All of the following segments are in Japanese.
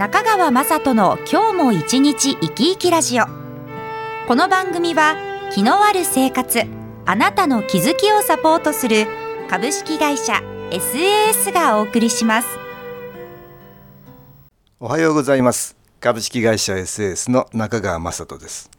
中川雅人の今日も一日生き生きラジオ。この番組は気のある生活あなたの気づきをサポートする株式会社 SAS がお送りします。おはようございます。株式会社 SAS の中川雅人です。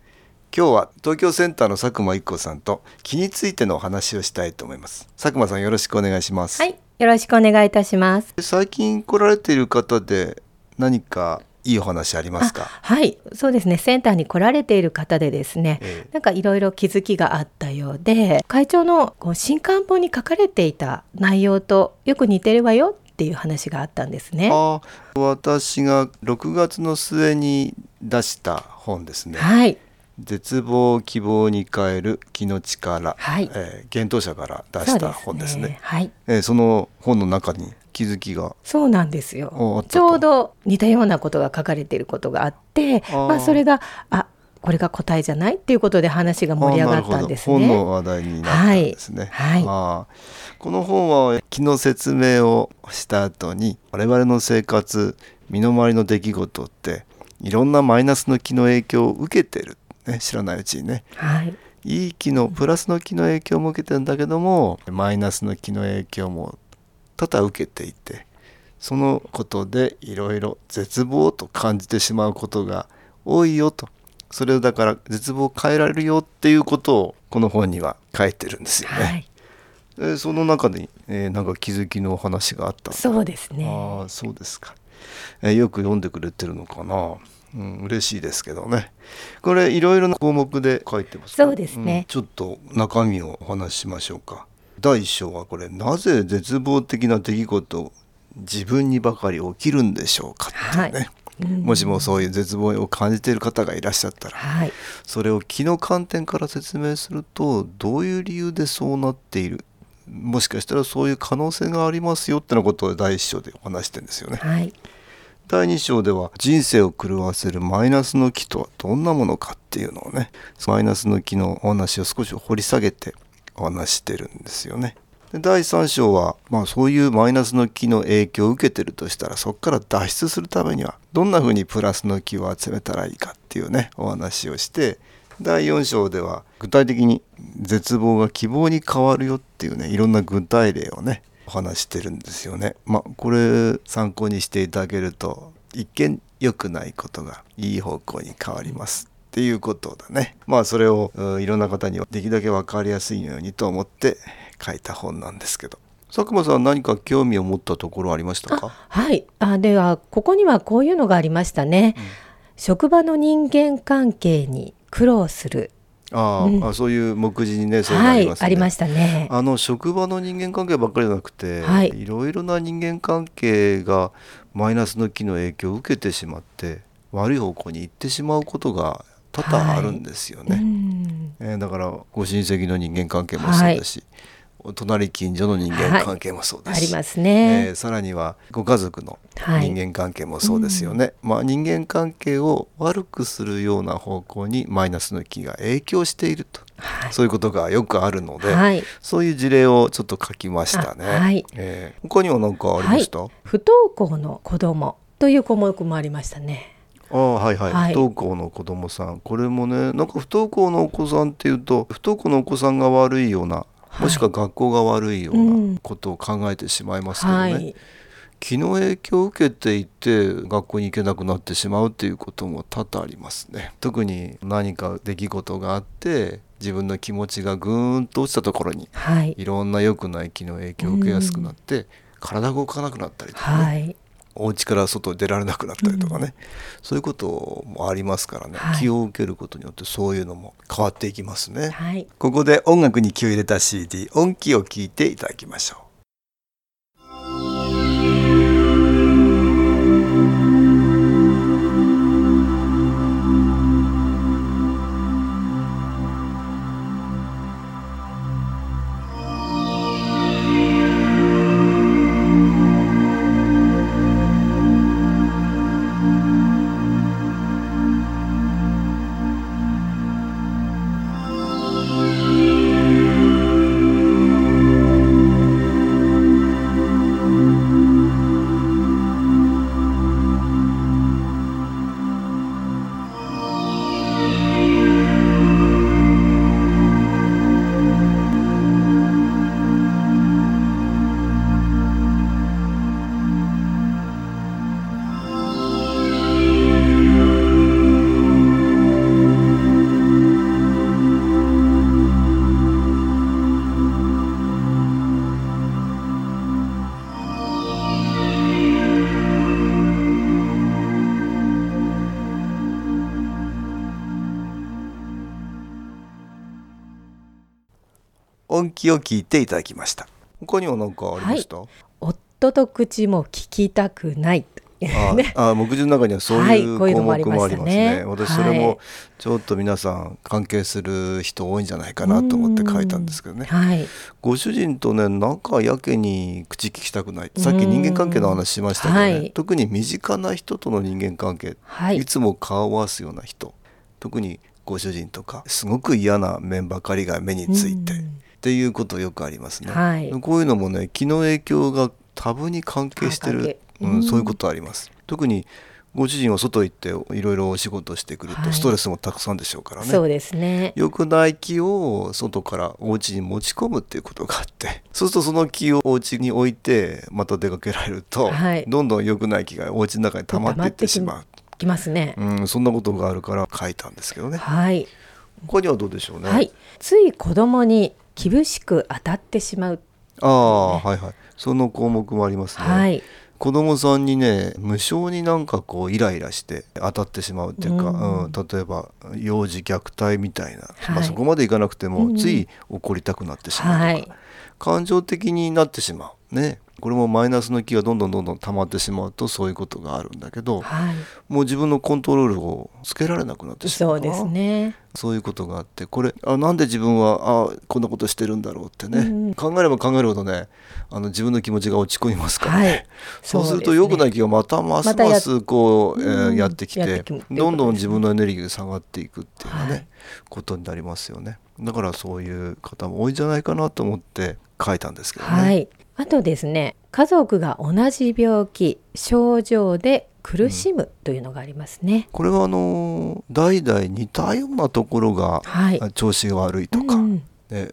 今日は東京センターの佐久間一子さんと気についてのお話をしたいと思います。佐久間さんよろしくお願いします。はいよろしくお願いいたします。最近来られている方で何かいいお話ありますか？はい。そうですね。センターに来られている方でですね、ええ、なんかいろいろ気づきがあったようで会長の新刊本に書かれていた内容とよく似てるわよっていう話があったんですね。あ私が6月の末に出した本ですね。はい。絶望希望に変える気の力、はい。えー、幻冬者から出した本ですね。そ、ね、はい、えー、その本の中に気づきが。そうなんですよ。ちょうど似たようなことが書かれていることがあってまあ、それがあこれが答えじゃないっていうことで話が盛り上がったんですね。本の話題になったんですね。はい、はい、この本は気の説明をした後に我々の生活身の回りの出来事っていろんなマイナスの気の影響を受けてる、ね、知らないうちにね。はい。いい気のプラスの気の影響も受けてるんだけどもマイナスの気の影響も多々受けていてそのことでいろいろ絶望と感じてしまうことが多いよと。それをだから絶望を変えられるよっていうことをこの本には書いてるんですよね。はい。えその中に、えー、なんか気づきの話があった。そうですね。ああそうですか、えー、よく読んでくれてるのかな。うん、嬉しいですけどね。これいろいろな項目で書いてますそうですね、うん、ちょっと中身をお話ししましょうか第一章はこれなぜ絶望的な出来事自分にばかり起きるんでしょうかってね、はい、もしもそういう絶望を感じている方がいらっしゃったら、はい、それを気の観点から説明するとどういう理由でそうなっている。もしかしたらそういう可能性がありますよってなことを第一章でお話してるんですよね。はい、第2章では人生を狂わせるマイナスの気とはどんなものかっていうのをねマイナスの気のお話を少し掘り下げてお話してるんですよね。で第3章は、まあ、そういうマイナスの気の影響を受けてるとしたらそこから脱出するためにはどんなふうにプラスの気を集めたらいいかっていうねお話をして第4章では具体的に絶望が希望に変わるよっていうねいろんな具体例をねお話してるんですよね。まあこれ参考にしていただけると一見良くないことがいい方向に変わりますっていうことだね。まあそれをいろんな方にはできるだけ分かりやすいようにと思って書いた本なんですけど。佐久間さん何か興味を持ったところありましたか？はい。あではここにはこういうのがありましたね、うん、職場の人間関係に苦労する。あ、うん、あそういう目次にねそういうのありますね、はい、ありましたね。あの職場の人間関係ばっかりじゃなくて、はい、いろいろな人間関係がマイナスの気の影響を受けてしまって悪い方向に行ってしまうことが多々あるんですよね、はい、えー、だからご親戚の人間関係もそうだし、はい、隣近所の人間関係もそうだし、はい、ありますね、えー、さらにはご家族の人間関係もそうですよね、はい。うん、まあ、人間関係を悪くするような方向にマイナスの気が影響していると、そういうことがよくあるので、そういう事例をちょっと書きましたね、はい。えー、他には何かありました、不登校の子供という項目もありましたねあはいはい、はい、不登校の子供さん。これもねなんか不登校のお子さんっていうと不登校のお子さんが悪いようなもしくは学校が悪いようなことを考えてしまいますけどね、はい。気の影響を受けていて学校に行けなくなってしまうっていうことも多々ありますね。特に何か出来事があって自分の気持ちがぐーんと落ちたところに、はい、いろんな良くない気の影響を受けやすくなって、体が動かなくなったりとかね、はい、お家から外出られなくなったりとかね、うん、そういうこともありますからね、はい、気を受けることによってそういうのも変わっていきますね、はい、ここで音楽に気を入れた CD 音気を聞いていただきましょう音機を聞いていただきました。他には何かありました、はい、夫と口も聞きたくない。あ あ目次の中にはそういう項目もありますね。はい、私それもちょっと皆さん関係する人多いんじゃないかなと思って書いたんですけどね。はい、ご主人とねなんかやけに口聞きたくない。さっき人間関係の話しましたけどね、はい、特に身近な人との人間関係、はい、いつも顔を合わすような人。特にご主人とかすごく嫌な面ばかりが目について。っていうことよくありますね、はい、こういうのもね気の影響が多分に関係してるうん、そういうことあります。特にご主人は外行っていろいろお仕事してくるとストレスもたくさんでしょうからね、はい、そうですね。良くない気を外からお家に持ち込むっていうことがあって そうするとその気をお家に置いてまた出かけられると、はい、どんどん良くない気がお家の中に溜まっていってしまう。きますね、うん、そんなことがあるから書いたんですけどね。はい。他にはどうでしょうね、はい、つい子供に厳しく当たってしまう、ね、ああはいはい。その項目もありますね、はい。子供さんにね無性になんかこうイライラして当たってしまうっていうか、うん、例えば幼児虐待みたいな、はい、まあ、そこまでいかなくても、つい怒りたくなってしまうとか、はい、感情的になってしまう。ねこれもマイナスの気がどんどんどんどん溜まってしまうとそういうことがあるんだけど、はい、もう自分のコントロールをつけられなくなってしまうそうですね。そういうことがあってこれあなんで自分はあこんなことしてるんだろうってね、うん、考えれば考えるほどねあの自分の気持ちが落ち込みますからね、はい、そうすると良くない気がまたますますこう、ま、えー、やってきて、どんどん自分のエネルギーが下がっていくっていうね、はい、ことになりますよね。だからそういう方も多いんじゃないかなと思って書いたんですけどね。はいあとですね家族が同じ病気症状で苦しむというのがありますね、うん、これはあの代々似たようなところが、はい、調子が悪いとか、うん。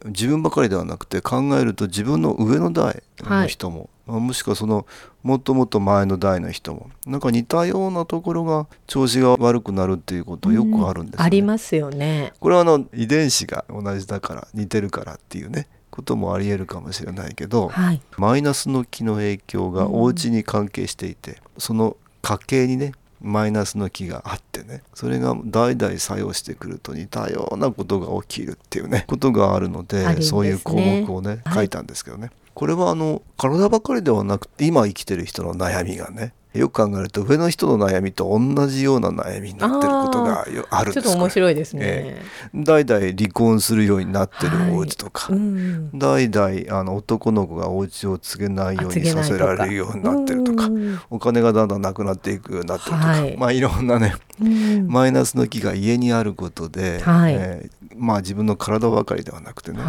自分ばかりではなくて考えると自分の上の代の人も、はい、もしくはそのもっともっと前の代の人もなんか似たようなところが調子が悪くなるっていうことよくあるんです、ね。うん、ありますよね。これはあの遺伝子が同じだから似てるからっていうねこともありえるかもしれないけど、はい、マイナスの気の影響がお家に関係していて、うん、その家系にねマイナスの気があってねそれが代々作用してくると似たようなことが起きるっていうねことがあるので、ね、そういう項目をね、はい、書いたんですけどね。これはあの体ばかりではなくて今生きてる人の悩みがねよく考えると上の人の悩みと同じような悩みになってることがあるんです。ちょっと面白いですね、えー、代々離婚するようになってるお家とか、はいうん、代々あの男の子がお家を継げないようにさせられるようになってるとかお金がだんだんなくなっていくようになってるとか、はい、まあいろんなね、マイナスの気が家にあることで、はい、えー、まあ自分の体ばかりではなくてね、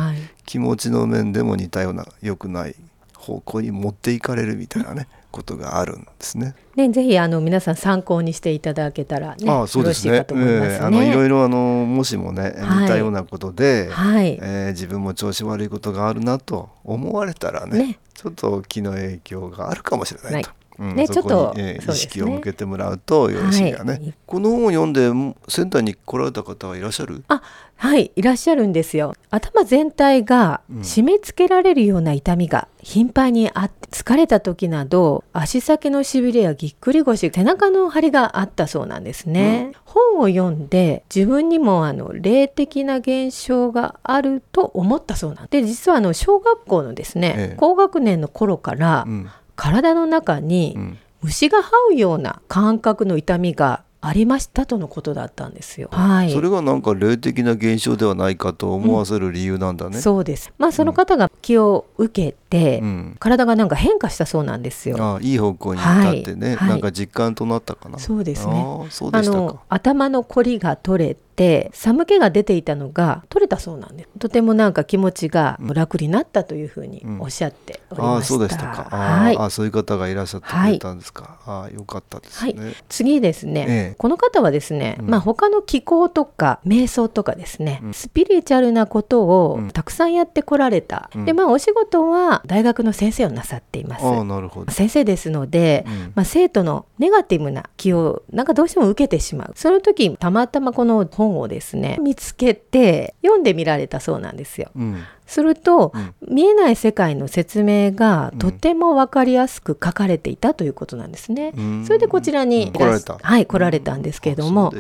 気持ちの面でも似たような良くない方向に持っていかれるみたいなね、ことがあるんですね。ね、ぜひあの皆さん参考にしていただけたら、ね、あそうですね。いえー、あのいろいろあのもしもね、似たようなことで、はい、えー、自分も調子悪いことがあるなと思われたらね、ねちょっと気の影響があるかもしれないと。うん、ね、ちょっと、えー、意識を向けてもらうとよろしいがね、はい、この本を読んでセンターに来られた方はいらっしゃる？あはいいらっしゃるんですよ。頭全体が締め付けられるような痛みが頻繁にあって疲れた時など足先のしびれやぎっくり腰背中の張りがあったそうなんですね、うん、本を読んで自分にもあの霊的な現象があると思ったそうなんで実はあの小学校のですね、ええ、高学年の頃から、うん体の中に虫が這うような感覚の痛みがありましたとのことだったんですよ。はい。それがなんか霊的な現象ではないかと思わせる理由なんだね。うん、そうです。まあその方が気を受けて、うん、体がなんか変化したそうなんですよ。あいい方向に立ってね、はい、なんか実感となったかな。そうですね。あの頭のこりが取れて寒気が出ていたのが取れたそうなんです。とてもなんか気持ちが楽になったというふうにおっしゃっておりました、うん、あそうでしたか。はい、あそういう方がいらっしゃってくれたんですか、はい、あよかったですね、はい、次ですね、ええ、この方はですね、うん、まあ他の気候とか瞑想とかですね、うん、スピリチュアルなことをたくさんやってこられた、でまあお仕事は大学の先生をなさっています。あなるほど。先生ですので、まあ生徒のネガティブな気をなんかどうしても受けてしまう。その時たまたまこの本本をですね見つけて読んでみられたそうなんですよ。うん、すると、うん、見えない世界の説明がとても分かりやすく書かれていたということなんですね。うん、それでこちらに、来られた。はい来られたんですけれども、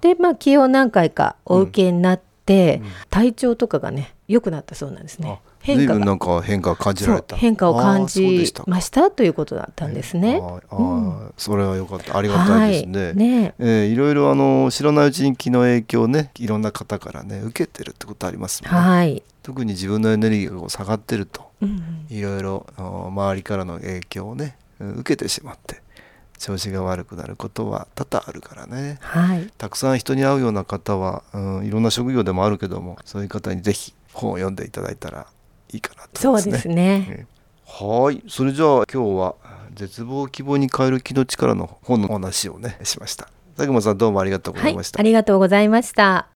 でまあ気を何回かお受けになって、体調とかがね良くなったそうなんですね。変化なんか変化を感じられた。変化を感じましたということだったんですね。あーあー、うんそれは良かった。ありがたいですね。はい、ね。えーいろいろあの知らないうちに気の影響をねいろんな方からね受けてるってことありますもんね。はい、特に自分のエネルギーが下がってるとうんいろいろ周りからの影響をねうん受けてしまって調子が悪くなることは多々あるからね。はい、たくさん人に会うような方は、うん、いろんな職業でもあるけどもそういう方にぜひ本を読んでいただいたらいいかなとそ思いうますね。ですね。えーはいそれじゃあ今日は絶望を希望に変える気の力の本のお話をねしました佐久間さんどうもありがとうござはいいまし、た、ありがとうございました。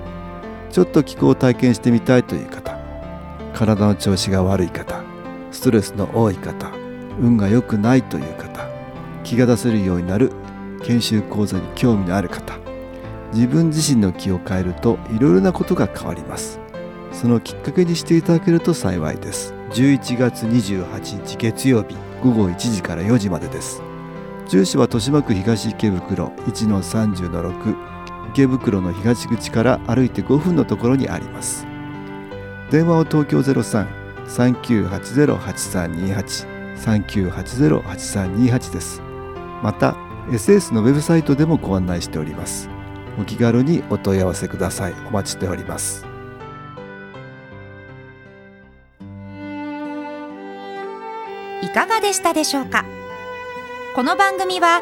ちょっと気候を体験してみたいという方体の調子が悪い方ストレスの多い方運が良くないという方気が出せるようになる研修講座に興味のある方自分自身の気を変えるといろいろなことが変わります。そのきっかけにしていただけると幸いです。11月28日月曜日午後1時から4時までです。住所は豊島区東池袋1-30-6池袋の東口から歩いて5分のところにあります。電話を東京03-3980-8328 3980-8328です。また SS のウェブサイトでもご案内しております。お気軽にお問い合わせください。お待ちしております。いかがでしたでしょうか？この番組は